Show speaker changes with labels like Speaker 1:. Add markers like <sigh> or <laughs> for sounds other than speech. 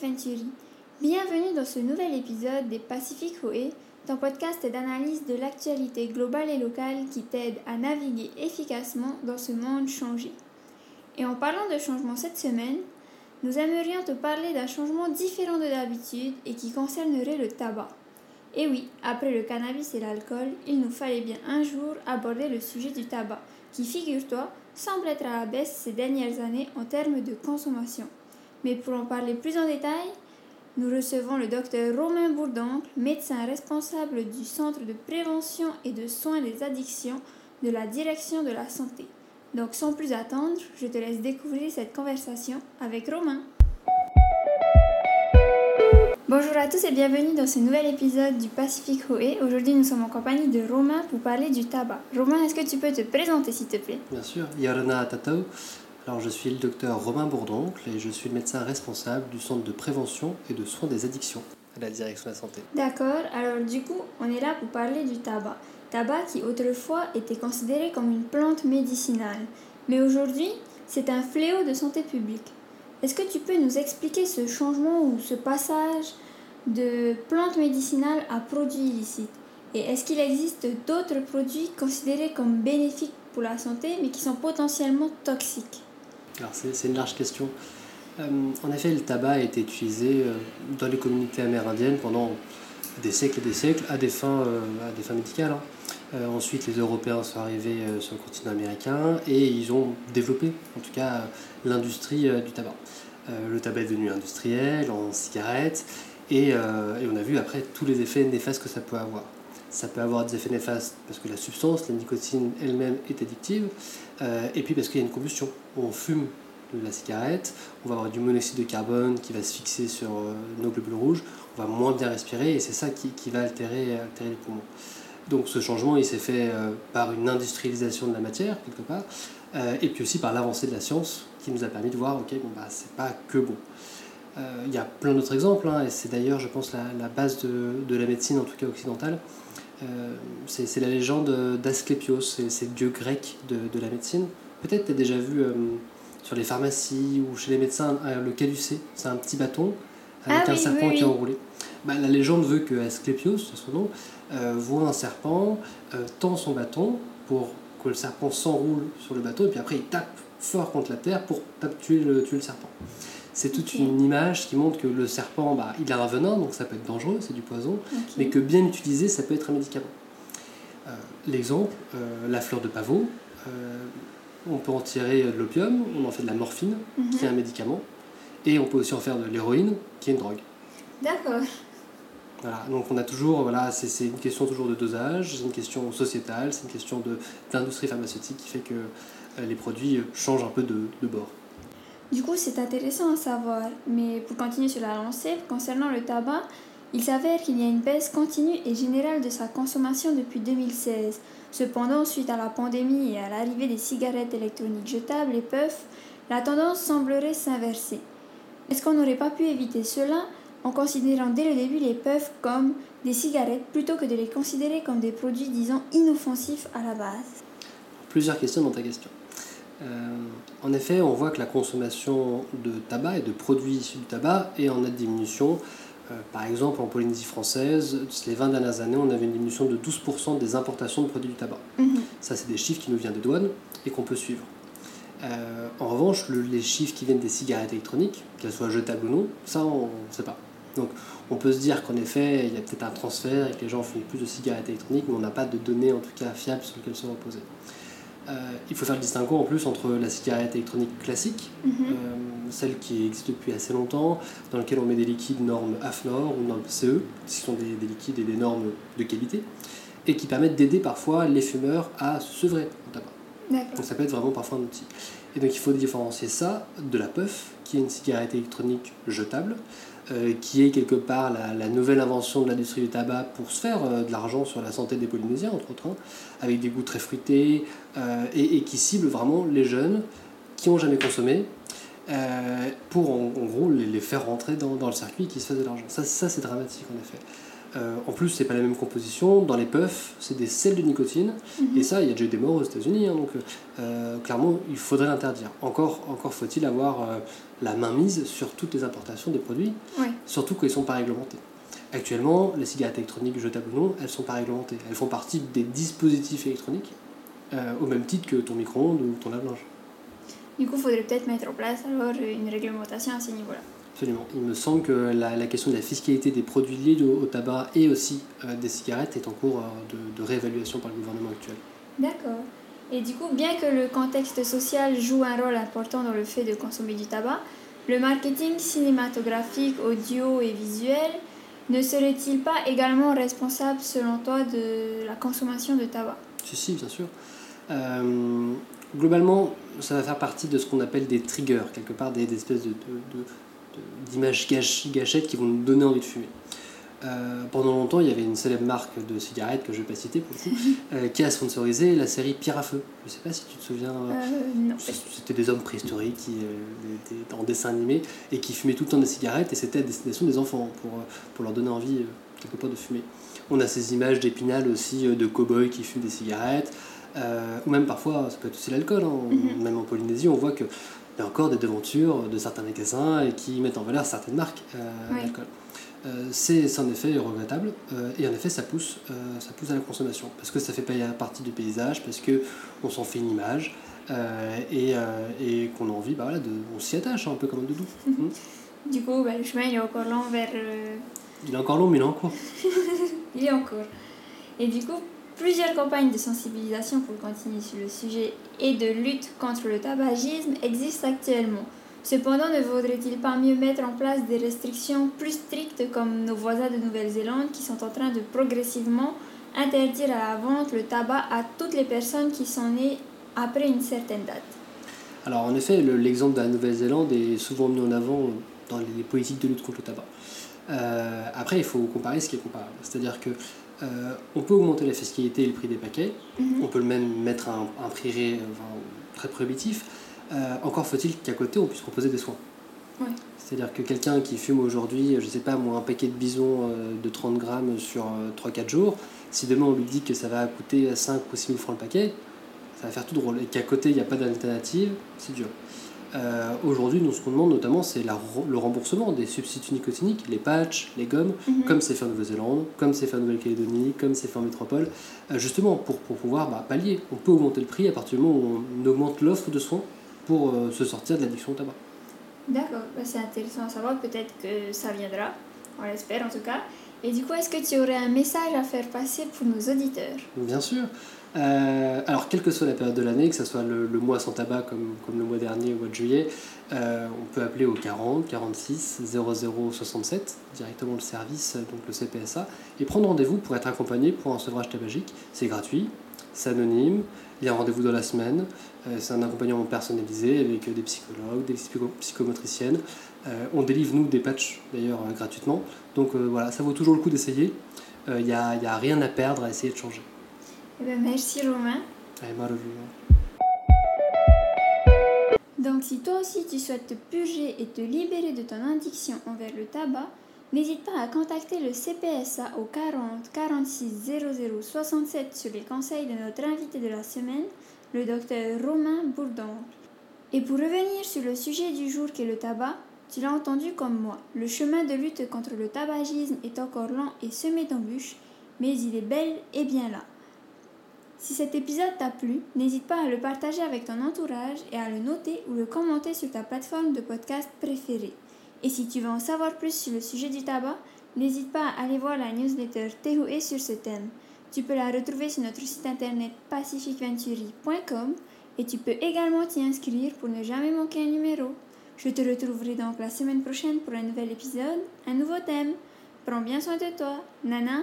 Speaker 1: Venturi. Bienvenue dans ce nouvel épisode des Pacific Hoé, ton podcast d'analyse de l'actualité globale et locale qui t'aide à naviguer efficacement dans ce monde changé. Et en parlant de changement cette semaine, nous aimerions te parler d'un changement différent de d'habitude et qui concernerait le tabac. Et oui, après le cannabis et l'alcool, il nous fallait bien un jour aborder le sujet du tabac, qui, figure-toi, semble être à la baisse ces dernières années en termes de consommation. Mais pour en parler plus en détail, nous recevons le docteur Romain Bourdoncle, médecin responsable du Centre de prévention et de soins des addictions de la Direction de la santé. Donc sans plus attendre, je te laisse découvrir cette conversation avec Romain. Bonjour à tous et bienvenue dans ce nouvel épisode du Pacific Hoé. Aujourd'hui, nous sommes en compagnie de Romain pour parler du tabac. Romain, est-ce que tu peux te présenter s'il te plaît?
Speaker 2: Bien sûr, Yarana Tatao. Alors, je suis le docteur Romain Bourdoncle et je suis le médecin responsable du Centre de prévention et de soins des addictions à la direction de la santé.
Speaker 1: D'accord, alors du coup, on est là pour parler du tabac. Tabac qui autrefois était considéré comme une plante médicinale, mais aujourd'hui, c'est un fléau de santé publique. Est-ce que tu peux nous expliquer ce changement ou ce passage de plantes médicinales à produits illicites? Et est-ce qu'il existe d'autres produits considérés comme bénéfiques pour la santé mais qui sont potentiellement toxiques?
Speaker 2: Alors c'est une large question. Euh, en effet, le tabac a été utilisé euh, dans les communautés amérindiennes pendant des siècles et des siècles à des fins, euh, médicales. Hein. ensuite, les Européens sont arrivés sur le continent américain et ils ont développé, en tout cas, l'industrie du tabac. le tabac est devenu industriel, en cigarettes, et, et, on a vu après tous les effets néfastes que ça peut avoir. Ça peut avoir des effets néfastes parce que la substance, la nicotine elle-même est addictive, et puis parce qu'il y a une combustion. On fume de la cigarette, on va avoir du monoxyde de carbone qui va se fixer sur euh, nos globules rouges, on va moins bien respirer et c'est ça qui, va altérer, altérer les poumons. Donc ce changement, il s'est fait euh, par une industrialisation de la matière, quelque part, euh, et puis aussi par l'avancée de la science qui nous a permis de voir, ok, bon, bah, c'est pas que bon. Il y a plein d'autres exemples, hein, et c'est d'ailleurs, je pense, la, base de, la médecine, en tout cas occidentale. C'est la légende d'Asclépios, c'est le dieu grec de, de la médecine. Peut-être tu as déjà vu sur les pharmacies ou chez les médecins, euh, le caducé, c'est un petit bâton avec
Speaker 1: ah
Speaker 2: un serpent qui est enroulé. Bah, la légende veut que Asclepios, c'est son nom, euh, voit un serpent, euh, tend son bâton pour que le serpent s'enroule sur le bateau, et puis après il tape fort contre la terre pour tuer le, tuer le serpent. C'est toute une image qui montre que le serpent, bah, il a un venin, donc ça peut être dangereux, c'est du poison, mais que bien utilisé, ça peut être un médicament. L'exemple, la fleur de pavot, on peut en tirer de l'opium, on en fait de la morphine, qui est un mhm. médicament, et on peut aussi en faire de l'héroïne, qui est une drogue.
Speaker 1: D'accord.
Speaker 2: Voilà, donc on a toujours, voilà, c'est une question toujours de dosage, c'est une question sociétale, c'est une question d'industrie pharmaceutique qui fait que euh, les produits changent un peu de, de bord.
Speaker 1: Du coup, c'est intéressant à savoir, mais pour continuer sur la lancée, concernant le tabac, il s'avère qu'il y a une baisse continue et générale de sa consommation depuis 2016. Cependant, suite à la pandémie et à l'arrivée des cigarettes électroniques jetables et puffs, la tendance semblerait s'inverser. Est-ce qu'on n'aurait pas pu éviter cela en considérant dès le début les puffs comme des cigarettes plutôt que de les considérer comme des produits disons inoffensifs à la base?
Speaker 2: Plusieurs questions dans ta question. Euh, en effet, on voit que la consommation de tabac et de produits issus du tabac est en nette diminution euh, par exemple, en Polynésie française, les 20 dernières années, on avait une diminution de 12% des importations de produits du tabac. Mhm. Ça, c'est des chiffres qui nous viennent des douanes et qu'on peut suivre. Euh, en revanche, les chiffres qui viennent des cigarettes électroniques, qu'elles soient jetables ou non, ça, on ne sait pas. Donc, on peut se dire qu'en effet, il y a peut-être un transfert et que les gens font plus de cigarettes électroniques, mais on n'a pas de données, en tout cas, fiables sur lesquelles se reposer. Euh, il faut faire le distinguo en plus entre la cigarette électronique classique, euh, celle qui existe depuis assez longtemps, dans laquelle on met des liquides normes AFNOR ou normes CE, qui sont des, liquides et des normes de qualité, et qui permettent d'aider parfois les fumeurs à se sevrer en tabac. Donc ça peut être vraiment parfois un outil. Et donc il faut différencier ça de la puff, qui est une cigarette électronique jetable, euh, qui est quelque part la, nouvelle invention de l'industrie du tabac pour se faire euh, de l'argent sur la santé des Polynésiens, entre autres, hein, avec des goûts très fruités, euh, et, qui cible vraiment les jeunes qui n'ont jamais consommé, pour en, gros les, faire rentrer dans, le circuit qui se fasse de l'argent. Ça, ça c'est dramatique en effet. Euh, en plus, c'est pas la même composition. Dans les puffs, c'est des sels de nicotine.
Speaker 1: Mhm.
Speaker 2: Et ça, il y a déjà eu des morts aux États-Unis. hein, donc, euh, clairement, il faudrait l'interdire. Encore, encore faut-il avoir euh, la main mise sur toutes les importations des produits,
Speaker 1: Ouais.
Speaker 2: surtout quand ils sont pas réglementés. Actuellement, les cigarettes électroniques, jetables ou non, elles sont pas réglementées. Elles font partie des dispositifs électroniques, au même titre que ton micro-ondes ou ton lave-linge.
Speaker 1: Du coup, il faudrait peut-être mettre en place alors une réglementation à ce niveau-là.
Speaker 2: Absolument. Il me semble que la, la question de la fiscalité des produits liés au, au tabac et aussi euh, des cigarettes est en cours euh, de, de réévaluation par le gouvernement actuel.
Speaker 1: D'accord. Et du coup, bien que le contexte social joue un rôle important dans le fait de consommer du tabac, le marketing cinématographique, audio et visuel ne serait-il pas également responsable, selon toi, de la consommation de tabac?
Speaker 2: Si, si, bien sûr. Euh, globalement, ça va faire partie de ce qu'on appelle des triggers, quelque part des, des espèces de, de- de- de- d'images gâch- gâchettes qui vont nous donner envie de fumer. Euh, pendant longtemps, il y avait une célèbre marque de cigarettes que je vais pas citer pour le coup, <laughs> euh, qui a sponsorisé la série Pierre à feu. Je sais pas si tu te souviens. euh,
Speaker 1: euh.
Speaker 2: C'était des hommes préhistoriques qui euh, étaient en dessin animé et qui fumaient tout le temps des cigarettes et c'était à destination des enfants pour, pour leur donner envie quelque part de fumer. On a ces images d'épinal aussi de cow-boys qui fument des cigarettes ou même parfois ça peut être aussi l'alcool. hein.
Speaker 1: Mhm.
Speaker 2: Même en Polynésie, on voit que il y a encore des devantures de certains magasins et qui mettent en valeur certaines marques euh,
Speaker 1: Oui.
Speaker 2: d'alcool. Euh, c'est en effet regrettable euh, et en effet ça pousse, ça pousse à la consommation parce que ça fait pas partie du paysage, parce que on s'en fait une image et, et qu'on a envie, bah voilà, de, on s'y attache hein, un peu comme un doudou. Mm.
Speaker 1: Du coup, bah, le chemin il est encore long vers.
Speaker 2: Il est encore long mais il est en cours. <laughs>
Speaker 1: Il est encore. Et du coup, plusieurs campagnes de sensibilisation pour continuer sur le sujet et de lutte contre le tabagisme existent actuellement. Cependant, ne vaudrait-il pas mieux mettre en place des restrictions plus strictes comme nos voisins de Nouvelle-Zélande qui sont en train de progressivement interdire à la vente le tabac à toutes les personnes qui sont nées après une certaine date?
Speaker 2: Alors en effet, le- l'exemple de la Nouvelle-Zélande est souvent mis en avant dans les politiques de lutte contre le tabac. Euh, après, il faut comparer ce qui est comparable. C'est-à-dire que euh, on peut augmenter la fiscalité et le prix des paquets,
Speaker 1: Mhm.
Speaker 2: on peut même mettre un, un prix ré- enfin, très prohibitif. Euh, encore faut-il qu'à côté, on puisse proposer des soins.
Speaker 1: Ouais.
Speaker 2: C'est-à-dire que quelqu'un qui fume aujourd'hui, je sais pas moi, un paquet de bison euh, de 30 grammes sur euh, 3-4 jours, si demain on lui dit que ça va coûter 5 ou 6 000 francs le paquet, ça va faire tout drôle. Et qu'à côté, il n'y a pas d'alternative, c'est dur. Euh, aujourd'hui, nous, ce qu'on demande notamment, c'est le remboursement des substituts nicotiniques, les patchs, les gommes,
Speaker 1: Mhm.
Speaker 2: comme c'est fait en Nouvelle-Zélande, comme c'est fait en Nouvelle-Calédonie, comme c'est fait en métropole, euh, justement pour, pour pouvoir bah, pallier. On peut augmenter le prix à partir du moment où on augmente l'offre de soins pour euh, se sortir de l'addiction au tabac.
Speaker 1: D'accord, bah, c'est intéressant à savoir, peut-être que ça viendra, on l'espère en tout cas. Et du coup, est-ce que tu aurais un message à faire passer pour nos auditeurs?
Speaker 2: Bien sûr. Euh, alors, quelle que soit la période de l'année, que ce soit le, mois sans tabac comme, comme le mois dernier au mois de juillet, euh, on peut appeler au 40 46 00 67, directement le service, donc le CPSA, et prendre rendez-vous pour être accompagné pour un sevrage tabagique. C'est gratuit, c'est anonyme, il y a un rendez-vous dans la semaine, euh, c'est un accompagnement personnalisé avec euh, des psychologues, des psycho- psychomotriciennes. Euh, on délivre, nous, des patchs d'ailleurs euh, gratuitement. Donc euh, voilà, ça vaut toujours le coup d'essayer. Euh, Il n'y y a rien à perdre à essayer de changer.
Speaker 1: Eh ben, merci Romain. Donc si toi aussi tu souhaites te purger et te libérer de ton addiction envers le tabac, n'hésite pas à contacter le CPSA au 40 46 00 67 sur les conseils de notre invité de la semaine, le docteur Romain Bourdon. Et pour revenir sur le sujet du jour qui est le tabac, tu l'as entendu comme moi, le chemin de lutte contre le tabagisme est encore lent et semé d'embûches, mais il est bel et bien là. Si cet épisode t'a plu, n'hésite pas à le partager avec ton entourage et à le noter ou le commenter sur ta plateforme de podcast préférée. Et si tu veux en savoir plus sur le sujet du tabac, n'hésite pas à aller voir la newsletter Tehué sur ce thème. Tu peux la retrouver sur notre site internet pacificventuri.com et tu peux également t'y inscrire pour ne jamais manquer un numéro. Je te retrouverai donc la semaine prochaine pour un nouvel épisode, un nouveau thème. Prends bien soin de toi. Nana